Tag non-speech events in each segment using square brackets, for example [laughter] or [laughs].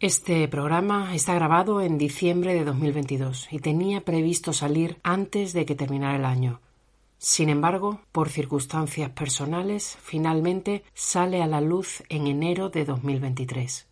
Este programa está grabado en diciembre de 2022 y tenía previsto salir antes de que terminara el año. Sin embargo, por circunstancias personales, finalmente sale a la luz en enero de 2023.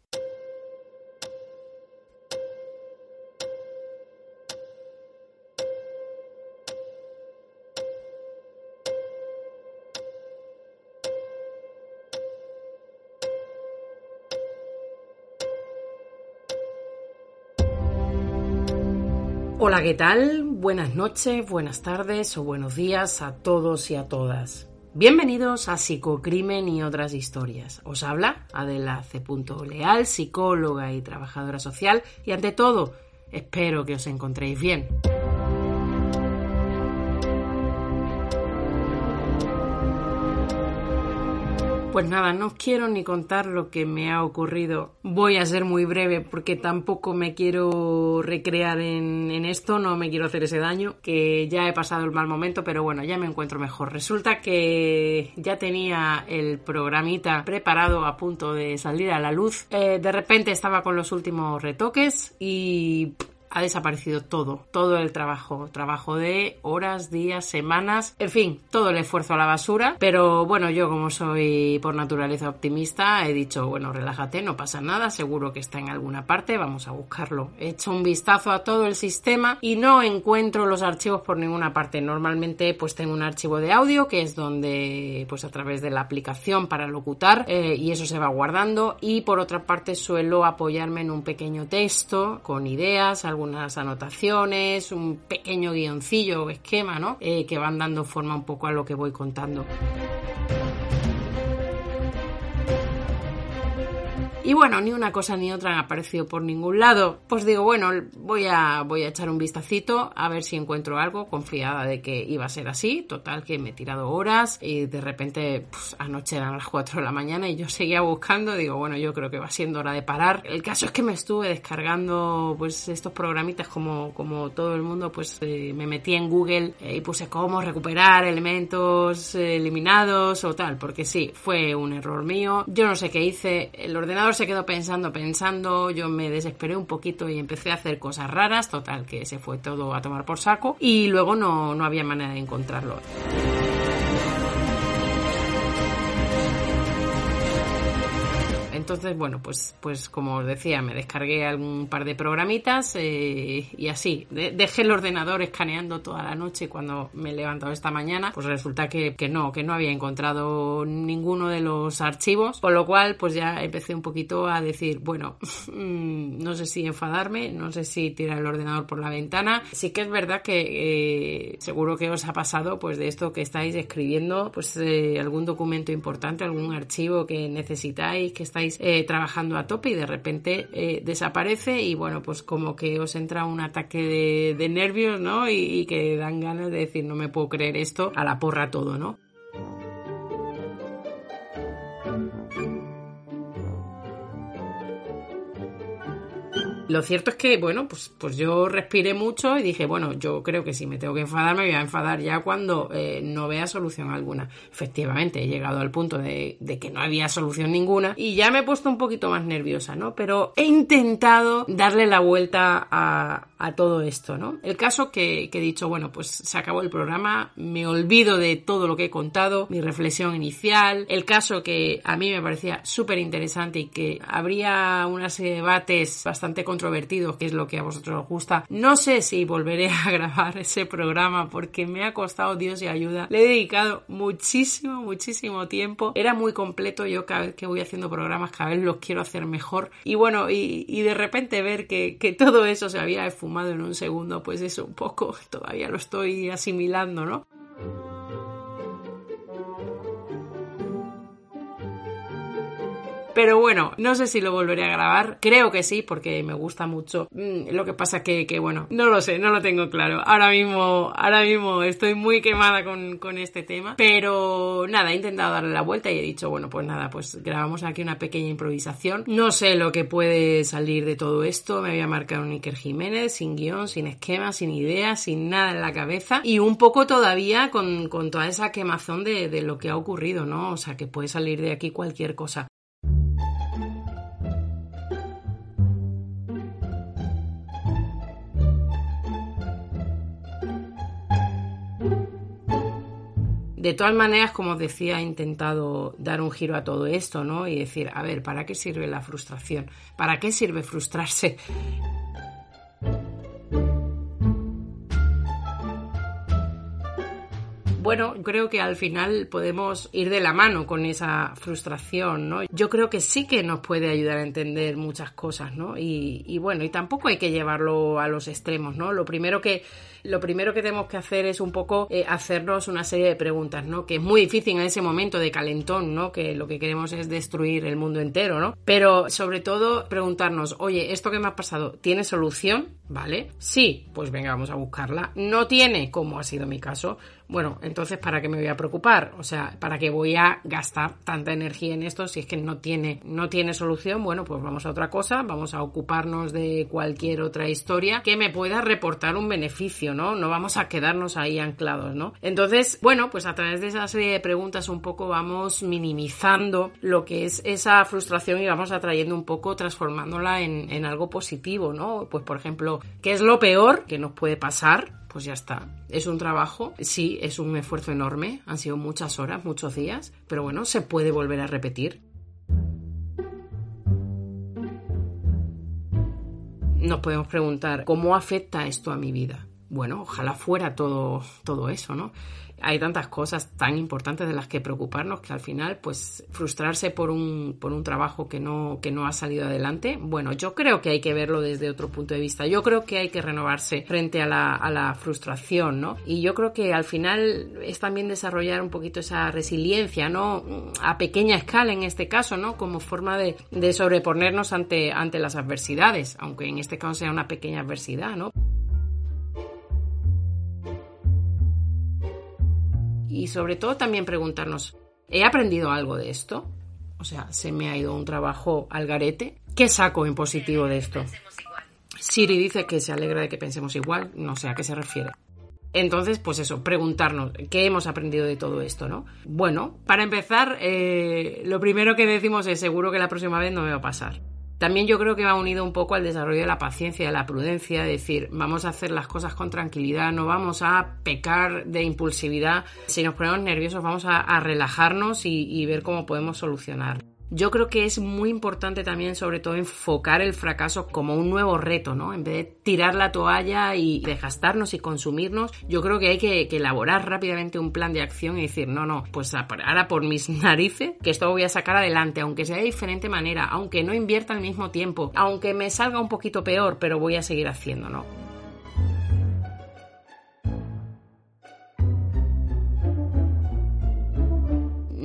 ¿Qué tal? Buenas noches, buenas tardes o buenos días a todos y a todas. Bienvenidos a Psicocrimen y otras historias. Os habla Adela C. Leal, psicóloga y trabajadora social, y ante todo, espero que os encontréis bien. Pues nada, no quiero ni contar lo que me ha ocurrido. Voy a ser muy breve porque tampoco me quiero recrear en, esto, no me quiero hacer ese daño, que ya he pasado el mal momento, pero bueno, ya me encuentro mejor. Resulta que ya tenía el programita preparado a punto de salir a la luz. Eh, de repente estaba con los últimos retoques y ha desaparecido todo, todo el trabajo, trabajo de horas, días, semanas, en fin, todo el esfuerzo a la basura, pero bueno, yo como soy por naturaleza optimista, he dicho, bueno, relájate, no pasa nada, seguro que está en alguna parte, vamos a buscarlo. He hecho un vistazo a todo el sistema y no encuentro los archivos por ninguna parte. Normalmente pues tengo un archivo de audio que es donde pues a través de la aplicación para locutar eh, y eso se va guardando y por otra parte suelo apoyarme en un pequeño texto con ideas, algunas anotaciones, un pequeño guioncillo o esquema, ¿no? Eh, que van dando forma un poco a lo que voy contando. Y bueno, ni una cosa ni otra han aparecido por ningún lado. Pues digo, bueno, voy a, voy a echar un vistacito a ver si encuentro algo, confiada de que iba a ser así. Total, que me he tirado horas y de repente pues, anoche eran las 4 de la mañana y yo [laughs] seguía buscando. Digo, bueno, yo creo que va siendo hora de parar. El caso es que me estuve descargando pues estos programitas como, como todo el mundo, pues eh, me metí en Google eh, y puse cómo recuperar elementos eh, eliminados o tal, porque sí, fue un error mío. Yo no sé qué hice. El ordenador se quedó pensando, pensando, yo me desesperé un poquito y empecé a hacer cosas raras, total que se fue todo a tomar por saco y luego no, no había manera de encontrarlo. Entonces, bueno, pues, pues como os decía, me descargué algún par de programitas eh, y así. dejé el ordenador escaneando toda la noche y cuando me he levantado esta mañana, pues resulta que, que, no, que no había encontrado ninguno de los archivos, con lo cual pues ya empecé un poquito a decir, bueno, [laughs] mm, no sé si enfadarme, no sé si tirar el ordenador por la ventana. Sí que es verdad que eh, seguro que os ha pasado pues de esto que estáis escribiendo, pues eh, algún documento importante, algún archivo que necesitáis, que estáis eh, trabajando a tope y de repente eh, desaparece y bueno, pues como que os entra un ataque de, nervios, ¿no? y que dan ganas de decir, no me puedo creer esto, a la porra todo, ¿no? Lo cierto es que, bueno, pues, pues yo respiré mucho y dije, bueno, yo creo que si me tengo que enfadar, me voy a enfadar ya cuando eh, no vea solución alguna. Efectivamente, he llegado al punto de, que no había solución ninguna y ya me he puesto un poquito más nerviosa, ¿no? Pero he intentado darle la vuelta a, a todo esto, ¿no? El caso que, que, he dicho, bueno, pues se acabó el programa, me olvido de todo lo que he contado, mi reflexión inicial, el caso que a mí me parecía súper interesante y que habría una serie de debates bastante controvertidos, que es lo que a vosotros os gusta. No sé si volveré a [laughs] grabar ese programa porque me ha costado Dios y ayuda. Le he dedicado muchísimo, muchísimo tiempo. Era muy completo, yo cada vez que voy haciendo programas, cada vez los quiero hacer mejor. Y bueno, y, de repente ver que, que todo eso se había fumado en un segundo, pues eso un poco todavía lo estoy asimilando, ¿no? Pero bueno, no sé si lo volveré a grabar. Creo que sí, porque me gusta mucho. Mm, lo que pasa que, que, bueno, no lo sé, no lo tengo claro. Ahora mismo, ahora mismo estoy muy quemada con, este tema. Pero nada, he intentado darle la vuelta y he dicho, bueno, pues nada, pues grabamos aquí una pequeña improvisación. No sé lo que puede salir de todo esto. Me voy a marcar Jiménez, sin guion, sin esquema, sin ideas, sin nada en la cabeza. Y un poco todavía con, toda esa quemazón de lo que ha ocurrido, ¿no? O sea, que puede salir de aquí cualquier cosa. De todas maneras, como os decía, he intentado dar un giro a todo esto, ¿no? Y decir, a ver, ¿para qué sirve la frustración? ¿Para qué sirve frustrarse? Bueno, creo que al final podemos ir de la mano con esa frustración, ¿no? Yo creo que sí que nos puede ayudar a entender muchas cosas, ¿no? Y, bueno, y tampoco hay que llevarlo a los extremos, ¿no? Lo primero que lo primero que tenemos que hacer es un poco eh, hacernos una serie de preguntas, ¿no? Que es muy difícil en ese momento de calentón, ¿no? Que lo que queremos es destruir el mundo entero, ¿no? Pero sobre todo preguntarnos, oye, ¿esto que me ha pasado tiene solución? ¿Vale? Sí, pues venga, vamos a buscarla. No tiene, como ha sido mi caso, bueno, entonces ¿para qué me voy a preocupar? O sea, ¿para qué voy a gastar tanta energía en esto si es que no tiene, no tiene solución? Bueno, pues vamos a otra cosa, vamos a ocuparnos de cualquier otra historia que me pueda reportar un beneficio, ¿no? No vamos a quedarnos ahí anclados, ¿no? Entonces, bueno, pues a través de esa serie de preguntas un poco vamos minimizando lo que es esa frustración y vamos atrayendo un poco, transformándola en, en algo positivo, ¿no? Pues por ejemplo, ¿qué es lo peor que nos puede pasar? Pues ya está. Es un trabajo, sí, es un esfuerzo enorme, han sido muchas horas, muchos días, pero bueno, se puede volver a repetir. Nos podemos preguntar, ¿cómo afecta esto a mi vida? Bueno, ojalá fuera todo, todo eso, ¿no? Hay tantas cosas tan importantes de las que preocuparnos que al final, pues, frustrarse por un, por un trabajo que no, que no ha salido adelante, bueno, yo creo que hay que verlo desde otro punto de vista. Yo creo que hay que renovarse frente a la, a la frustración, ¿no? Y yo creo que al final es también desarrollar un poquito esa resiliencia, ¿no? A pequeña escala en este caso, ¿no? Como forma de, de sobreponernos ante, ante las adversidades, aunque en este caso sea una pequeña adversidad, ¿no? Y sobre todo también preguntarnos, ¿he aprendido algo de esto? O sea, se me ha ido un trabajo al garete. ¿Qué saco en positivo de esto? Siri dice que se alegra de que pensemos igual, no sé a qué se refiere. Entonces, pues eso, preguntarnos qué hemos aprendido de todo esto, ¿no? Bueno, para empezar, eh, lo primero que decimos es seguro que la próxima vez no me va a pasar. También yo creo que va unido un poco al desarrollo de la paciencia, de la prudencia, decir, vamos a hacer las cosas con tranquilidad, no vamos a pecar de impulsividad. Si nos ponemos nerviosos, vamos a, relajarnos y ver cómo podemos solucionar. Yo creo que es muy importante también, sobre todo, enfocar el fracaso como un nuevo reto, ¿no? En vez de tirar la toalla y desgastarnos y consumirnos, yo creo que hay que, elaborar rápidamente un plan de acción y decir, no, no, pues ahora por mis [laughs] narices, que esto voy a sacar adelante, aunque sea de diferente manera, aunque no invierta el mismo tiempo, aunque me salga un poquito peor, pero voy a seguir haciendo, ¿no?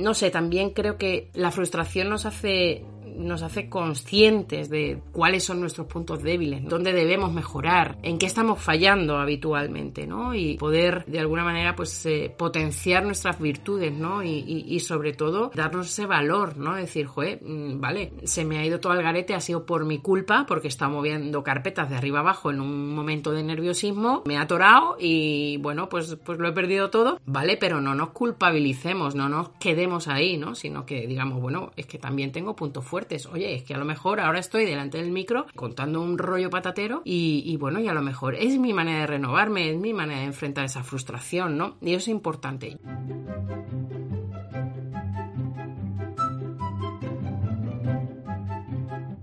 No sé, también creo que la frustración nos hace nos hace conscientes de cuáles son nuestros puntos débiles, dónde debemos mejorar, en qué estamos fallando habitualmente, ¿no? Y poder de alguna manera pues eh, potenciar nuestras virtudes, ¿no? Y, sobre todo darnos ese valor, ¿no? Decir, joder, mm, vale, se me ha ido todo al garete, ha sido por mi culpa, porque estaba moviendo carpetas de arriba abajo en un momento de nerviosismo, me ha atorado y bueno, pues, pues lo he perdido todo, ¿vale? Pero no nos culpabilicemos, no nos quedemos ahí, ¿no? Sino que digamos, bueno, es que también tengo puntos fuertes Oye, es que a lo mejor ahora estoy delante del micro contando un rollo patatero y, y bueno, y a lo mejor es mi manera de renovarme, es mi manera de enfrentar esa frustración, ¿no? Y eso es importante.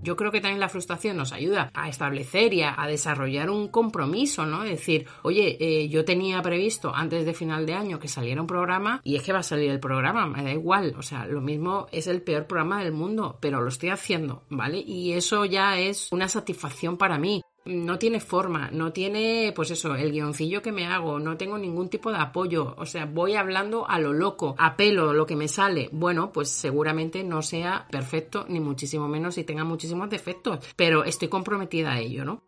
Yo creo que también la frustración nos ayuda a establecer y a, desarrollar un compromiso, ¿no? Es decir, oye, eh, yo tenía previsto antes de final de año que saliera un programa y es que va a salir el programa, me da igual, o sea, lo mismo es el peor programa del mundo, pero lo estoy haciendo, ¿vale? Y eso ya es una satisfacción para mí no tiene forma, no tiene, pues eso, el guioncillo que me hago, no tengo ningún tipo de apoyo, o sea, voy hablando a lo loco, apelo lo que me sale. Bueno, pues seguramente no sea perfecto, ni muchísimo menos y tenga muchísimos defectos, pero estoy comprometida a ello, ¿no?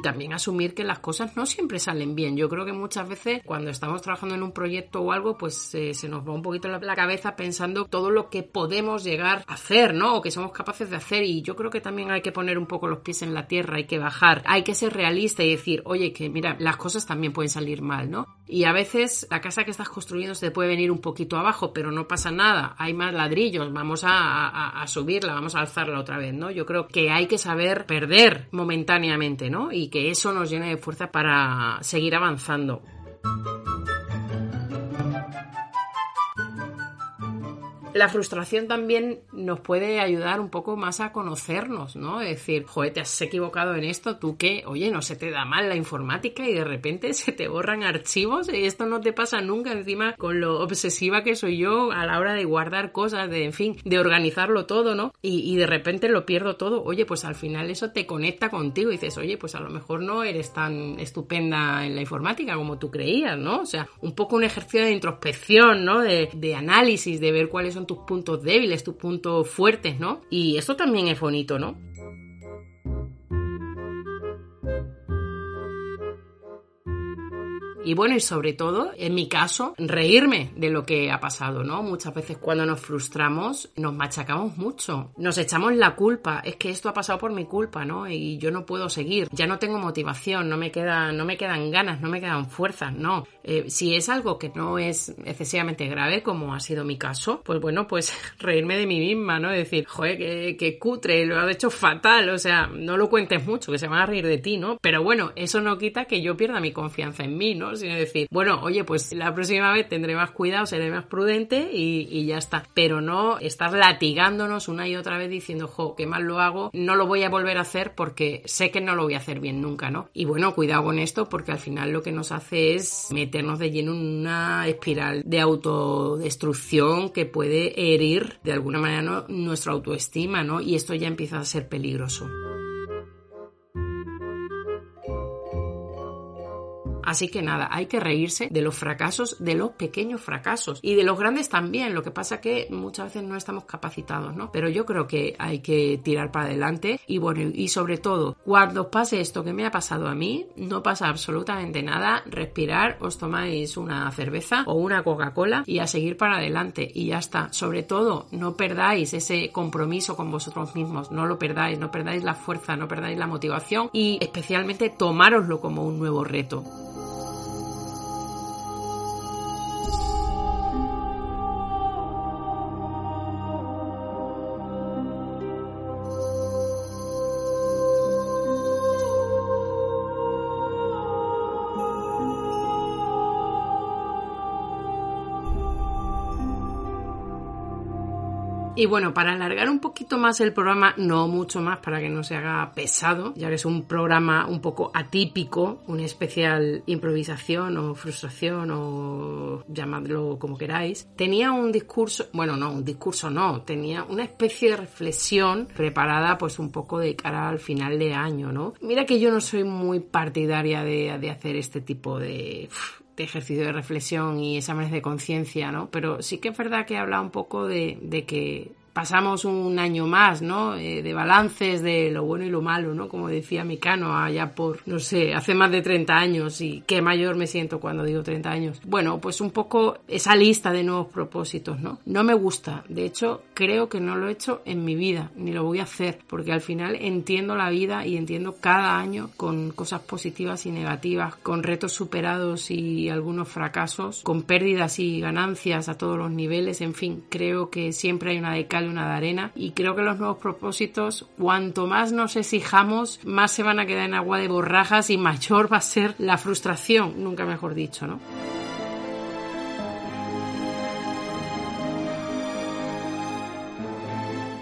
También asumir que las cosas no siempre salen bien. Yo creo que muchas veces cuando estamos trabajando en un proyecto o algo, pues eh, se nos va un poquito la, cabeza pensando todo lo que podemos llegar a hacer, ¿no? O que somos capaces de hacer y yo creo que también hay que poner un poco los pies en la tierra, hay que bajar, hay que ser realista y decir, oye, que mira, las cosas también pueden salir mal, ¿no? Y a veces la casa que estás construyendo se puede venir un poquito abajo, pero no pasa nada, hay más ladrillos, vamos a, a subirla, vamos a alzarla otra vez, ¿no? Yo creo que hay que saber perder momentáneamente, ¿no? Y que eso nos llene de fuerza para seguir avanzando. La frustración también nos puede ayudar un poco más a conocernos, ¿no? Es decir, joder, te has equivocado en esto, tú qué, oye, no se te da mal la informática y de repente [laughs] se te borran archivos y esto no te pasa nunca encima con lo obsesiva que soy yo a la hora de guardar cosas, de, en fin, de organizarlo todo, ¿no? Y, de repente lo pierdo todo, oye, pues al final eso te conecta contigo y dices, oye, pues a lo mejor no eres tan estupenda en la informática como tú creías, ¿no? O sea, un poco un ejercicio de introspección, ¿no? De, de análisis, de ver cuáles son tus puntos débiles, tus puntos fuertes, ¿no? Y eso también es bonito, ¿no? Y bueno, y sobre todo, en mi caso, reírme de lo que ha pasado, ¿no? Muchas veces cuando nos frustramos, nos machacamos mucho, nos echamos la culpa, es que esto ha pasado por mi culpa, ¿no? Y yo no puedo seguir, ya no tengo motivación, no me, queda, no me quedan ganas, no me quedan fuerzas, no. Eh, si es algo que no es excesivamente grave, como ha sido mi caso, pues bueno, pues [laughs] reírme de mí misma, ¿no? Decir, joder, que, cutre, lo has hecho fatal, o sea, no lo cuentes mucho, que se van a reír de ti, ¿no? Pero bueno, eso no quita que yo pierda mi confianza en mí, ¿no? Sino decir, bueno, oye, pues la próxima vez tendré más cuidado, seré más prudente y, ya está. Pero no estar latigándonos una y otra vez diciendo, jo, qué mal lo hago, no lo voy a volver a hacer porque sé que no lo voy a hacer bien nunca, ¿no? Y bueno, cuidado con esto porque al final lo que nos hace es meternos de lleno en una espiral de autodestrucción que puede herir de alguna manera nuestra autoestima, ¿no? Y esto ya empieza a ser peligroso. Así que nada, hay que reírse de los fracasos, de los pequeños fracasos y de los grandes también. Lo que pasa que muchas veces no estamos capacitados, ¿no? Pero yo creo que hay que tirar para adelante y bueno, y sobre todo, cuando pase esto que me ha pasado a mí, no pasa absolutamente nada, respirar, os tomáis una cerveza o una Coca-Cola y a seguir para adelante y ya está. Sobre todo, no perdáis ese compromiso con vosotros mismos, no lo perdáis, no perdáis la fuerza, no perdáis la motivación y especialmente tomároslo como un nuevo reto. Y bueno, para alargar un poquito más el programa, no mucho más para que no se haga pesado, ya que es un programa un poco atípico, una especial improvisación o frustración o llamadlo como queráis, tenía un discurso, bueno, no, un discurso no, tenía una especie de reflexión preparada pues un poco de cara al final de año, ¿no? Mira que yo no soy muy partidaria de, de hacer este tipo de ejercicio de reflexión y exámenes de conciencia, ¿no? Pero sí que es verdad que habla un poco de, de que pasamos un año más, ¿no? Eh, de balances de lo bueno y lo malo, ¿no? Como decía Micano allá por, no sé, hace más de 30 años y qué mayor me siento cuando digo 30 años. Bueno, pues un poco esa lista de nuevos propósitos, ¿no? No me gusta, de hecho creo que no lo he hecho en mi vida, ni lo voy a hacer, porque al final entiendo la vida y entiendo cada año con cosas positivas y negativas, con retos superados y algunos fracasos, con pérdidas y ganancias a todos los niveles, en fin, creo que siempre hay una decadencia una de arena y creo que los nuevos propósitos cuanto más nos exijamos más se van a quedar en agua de borrajas y mayor va a ser la frustración, nunca mejor dicho, ¿no?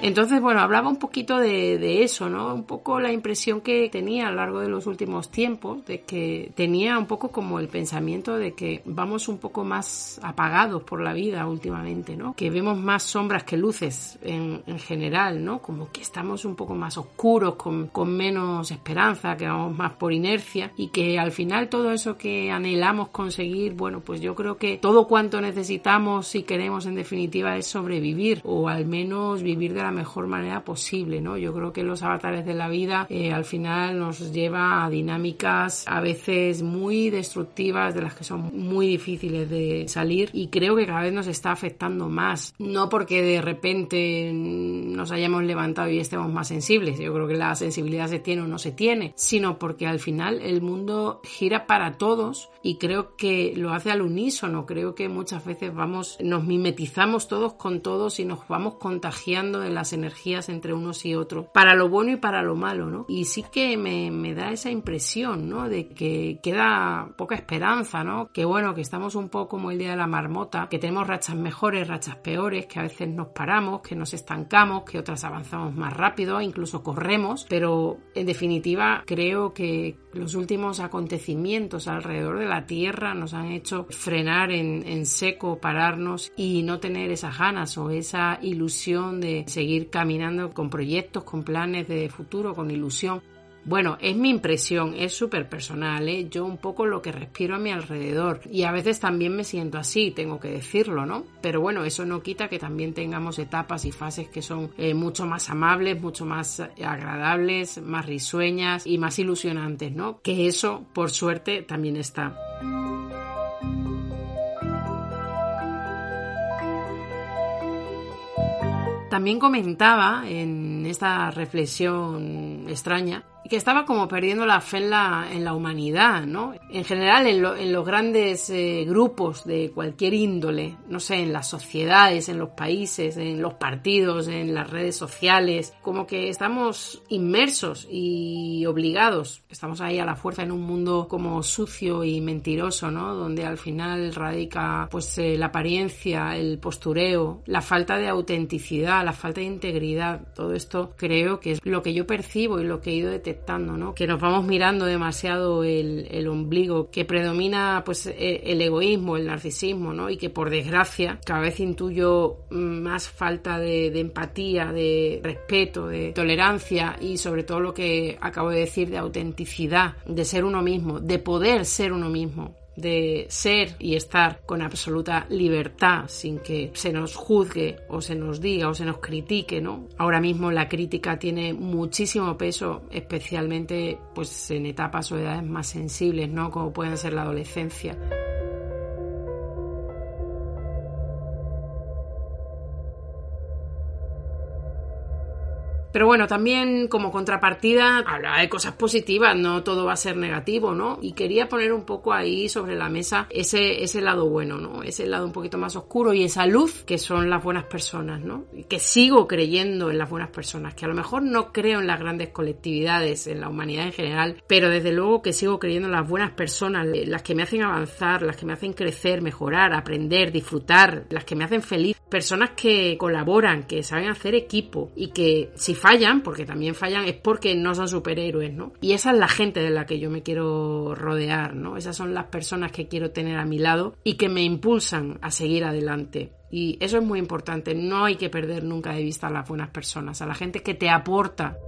Entonces, bueno, hablaba un poquito de, eso, ¿no? Un poco la impresión que tenía a lo largo de los últimos tiempos, de que tenía un poco como el pensamiento de que vamos un poco más apagados por la vida últimamente, ¿no? Que vemos más sombras que luces en, general, ¿no? Como que estamos un poco más oscuros, con, con menos esperanza, que vamos más por inercia y que al final todo eso que anhelamos conseguir, bueno, pues yo creo que todo cuanto necesitamos y queremos en definitiva es sobrevivir o al menos vivir de la mejor manera posible, ¿no? Yo creo que los avatares de la vida eh, al final nos lleva a dinámicas a veces muy destructivas, de las que son muy difíciles de salir y creo que cada vez nos está afectando más. No porque de repente nos hayamos levantado y estemos más sensibles, yo creo que la sensibilidad se tiene o no se tiene, sino porque al final el mundo gira para todos y creo que lo hace al unísono, creo que muchas veces vamos, nos mimetizamos todos con todos y nos vamos contagiando de las energías entre unos y otros, para lo bueno y para lo malo, ¿no? Y sí que me, me da esa impresión, ¿no? De que queda poca esperanza, ¿no? Que bueno, que estamos un poco como el día de la marmota, que tenemos rachas mejores, rachas peores, que a veces nos paramos, que nos estancamos, que otras avanzamos más rápido, incluso corremos, pero en definitiva creo que los últimos acontecimientos alrededor de la Tierra nos han hecho frenar en, seco, pararnos y no tener esas ganas o esa ilusión de seguir caminando con proyectos, con planes de futuro, con ilusión. Bueno, es mi impresión, es súper personal, ¿eh? yo un poco lo que respiro a mi alrededor y a veces también me siento así, tengo que decirlo, ¿no? Pero bueno, eso no quita que también tengamos etapas y fases que son eh, mucho más amables, mucho más agradables, más risueñas y más ilusionantes, ¿no? Que eso, por suerte, también está. También comentaba en esta reflexión extraña que estaba como perdiendo la fe en la, en la humanidad, ¿no? En general, en, los grandes eh, grupos de cualquier índole, no sé, en las sociedades, en los países, en los partidos, en las redes sociales, como que estamos inmersos y obligados, estamos ahí a la fuerza en un mundo como sucio y mentiroso, ¿no? Donde al final radica pues eh, la apariencia, el postureo, la falta de autenticidad, la falta de integridad, todo esto creo que es lo que yo percibo y lo que he ido detectando que nos vamos mirando demasiado el, ombligo, que predomina pues e, el, egoísmo, el narcisismo, ¿no? Y que por desgracia cada vez intuyo más falta de empatía, de respeto, de tolerancia y sobre todo lo que acabo de decir de autenticidad, de ser uno mismo, de poder ser uno mismo de ser y estar con absoluta libertad sin que se nos juzgue o se nos diga o se nos critique, ¿no? Ahora mismo la crítica tiene muchísimo peso, especialmente pues en etapas o edades más sensibles, ¿no? Como pueden ser la adolescencia. Pero bueno, también como contrapartida hablaba de cosas positivas, no todo va a ser negativo, ¿no? Y quería poner un poco ahí sobre la mesa ese, ese lado bueno, ¿no? Ese lado un poquito más oscuro y esa luz que son las buenas personas, ¿no? Que sigo creyendo en las buenas personas, que a lo mejor no creo en las grandes colectividades, en la humanidad en general, pero desde luego que sigo creyendo en las buenas personas, las que me hacen avanzar, las que me hacen crecer, mejorar, aprender, disfrutar, las que me hacen feliz, personas que colaboran, que saben hacer equipo y que si fallan, porque también fallan, es porque no son superhéroes, ¿no? Y esa es la gente de la que yo me quiero rodear, ¿no? Esas son las personas que quiero tener a mi lado y que me impulsan a seguir adelante. Y eso es muy importante, no hay que perder nunca de vista a las buenas personas, a la gente que te aporta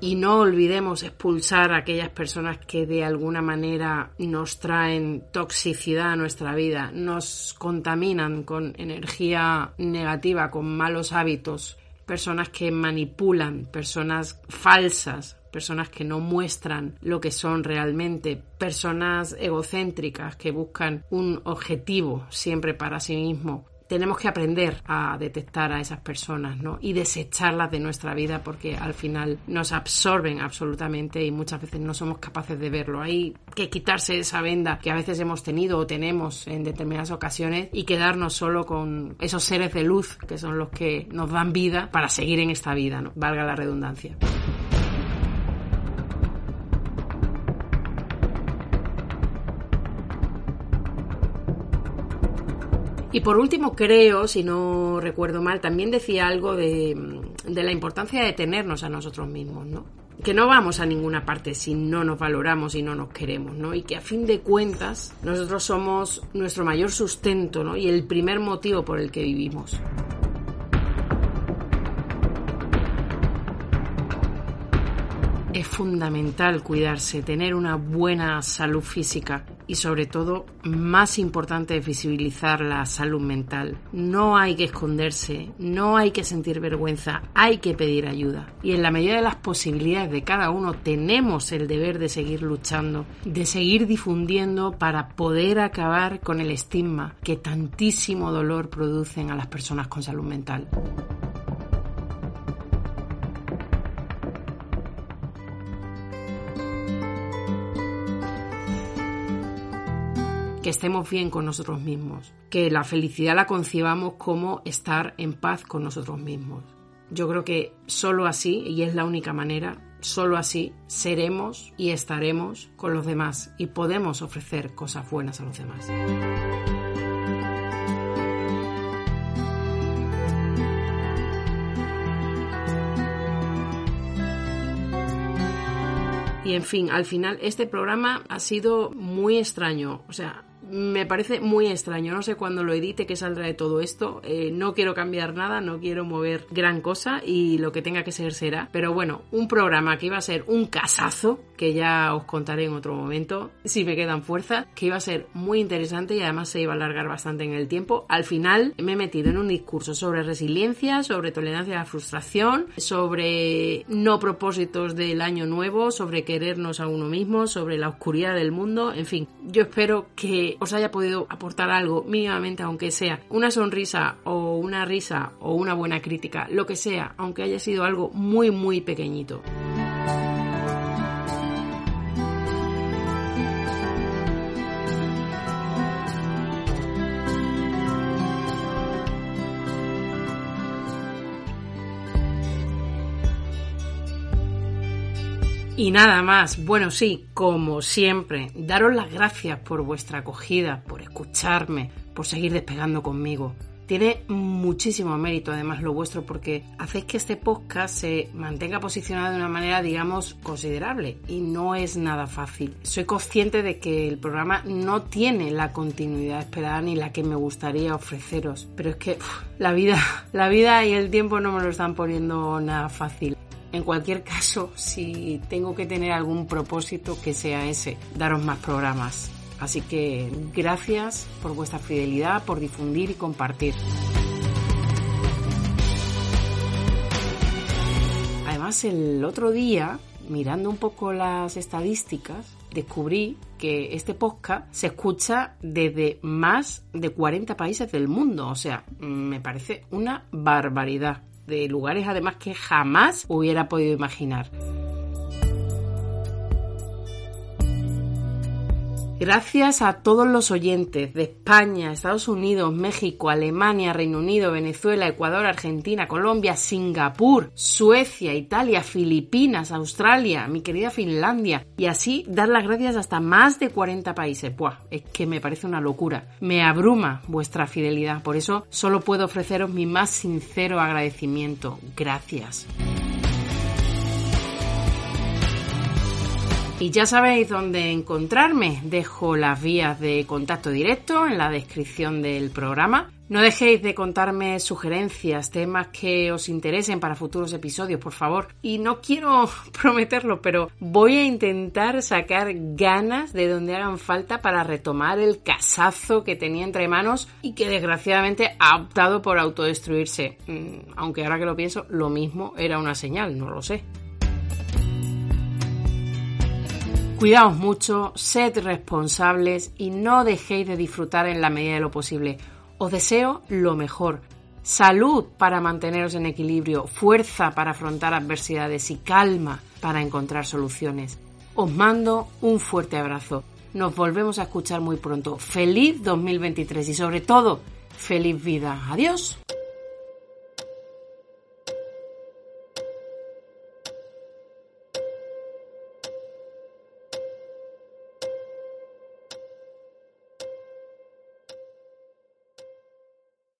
Y no olvidemos expulsar a aquellas personas que de alguna manera nos traen toxicidad a nuestra vida, nos contaminan con energía negativa, con malos hábitos, personas que manipulan, personas falsas, personas que no muestran lo que son realmente, personas egocéntricas que buscan un objetivo siempre para sí mismo, tenemos que aprender a detectar a esas personas ¿no? y desecharlas de nuestra vida porque al final nos absorben absolutamente y muchas veces no somos capaces de verlo. Hay que quitarse esa venda que a veces hemos tenido o tenemos en determinadas ocasiones y quedarnos solo con esos seres de luz que son los que nos dan vida para seguir en esta vida, ¿no? valga la redundancia. Y por último, creo, si no recuerdo mal, también decía algo de, la importancia de tenernos a nosotros mismos, ¿no? Que no vamos a ninguna parte si no nos valoramos y no nos queremos, ¿no? Y que a fin de cuentas nosotros somos nuestro mayor sustento, ¿no? Y el primer motivo por el que vivimos. Es fundamental cuidarse, tener una buena salud física y sobre todo, más importante visibilizar la salud mental. No hay que esconderse, no hay que sentir vergüenza, hay que pedir ayuda. Y en la medida de las posibilidades de cada uno tenemos el deber de seguir luchando, de seguir difundiendo para poder acabar con el estigma que tantísimo dolor producen a las personas con salud mental. Que estemos bien con nosotros mismos, que la felicidad la concibamos como estar en paz con nosotros mismos. Yo creo que solo así, y es la única manera, solo así seremos y estaremos con los demás y podemos ofrecer cosas buenas a los demás. Y en fin, al final este programa ha sido muy extraño. O sea, me parece muy extraño. No sé cuándo lo edite qué saldrá de todo esto. Eh, no quiero cambiar nada, no quiero mover gran cosa y lo que tenga que ser será. Pero bueno, un programa que iba a ser un casazo, que ya os contaré en otro momento, si me quedan fuerzas, que iba a ser muy interesante y además se iba a alargar bastante en el tiempo. Al final me he metido en un discurso sobre resiliencia, sobre tolerancia a la frustración, sobre no propósitos del año nuevo, sobre querernos a uno mismo, sobre la oscuridad del mundo. En fin, yo espero que os haya podido aportar algo mínimamente, aunque sea una sonrisa o una risa o una buena crítica, lo que sea, aunque haya sido algo muy, muy pequeñito. Y nada más, bueno sí, como siempre, daros las gracias por vuestra acogida, por escucharme, por seguir despegando conmigo. Tiene muchísimo mérito además lo vuestro porque hacéis que este podcast se mantenga posicionado de una manera digamos considerable y no es nada fácil. Soy consciente de que el programa no tiene la continuidad esperada ni la que me gustaría ofreceros, pero es que la vida, [laughs] la vida y el tiempo no me lo están poniendo nada fácil. En cualquier caso, si tengo que tener algún propósito, que sea ese, daros más programas. Así que gracias por vuestra fidelidad, por difundir y compartir. Además, el otro día, mirando un poco las estadísticas, descubrí que este podcast se escucha desde más de 40 países del mundo. O sea, me parece una barbaridad de lugares además que jamás hubiera podido imaginar. Gracias a todos los oyentes de España, Estados Unidos, México, Alemania, Reino Unido, Venezuela, Ecuador, Argentina, Colombia, Singapur, Suecia, Italia, Filipinas, Australia, mi querida Finlandia. Y así dar las gracias hasta más de 40 países. Buah, es que me parece una locura. Me abruma vuestra fidelidad. Por eso solo puedo ofreceros mi más sincero agradecimiento. Gracias. Y ya sabéis dónde encontrarme. Dejo las vías de contacto directo en la descripción del programa. No dejéis de contarme sugerencias, temas que os interesen para futuros episodios, por favor. Y no quiero [laughs] prometerlo, pero voy a intentar sacar ganas de donde hagan falta para retomar el casazo que tenía entre manos y que desgraciadamente ha optado por autodestruirse. Mm, aunque ahora que lo pienso, lo mismo era una señal, no lo sé. Cuidaos mucho, sed responsables y no dejéis de disfrutar en la medida de lo posible. Os deseo lo mejor. Salud para manteneros en equilibrio, fuerza para afrontar adversidades y calma para encontrar soluciones. Os mando un fuerte abrazo. Nos volvemos a escuchar muy pronto. Feliz 2023 y sobre todo, feliz vida. Adiós.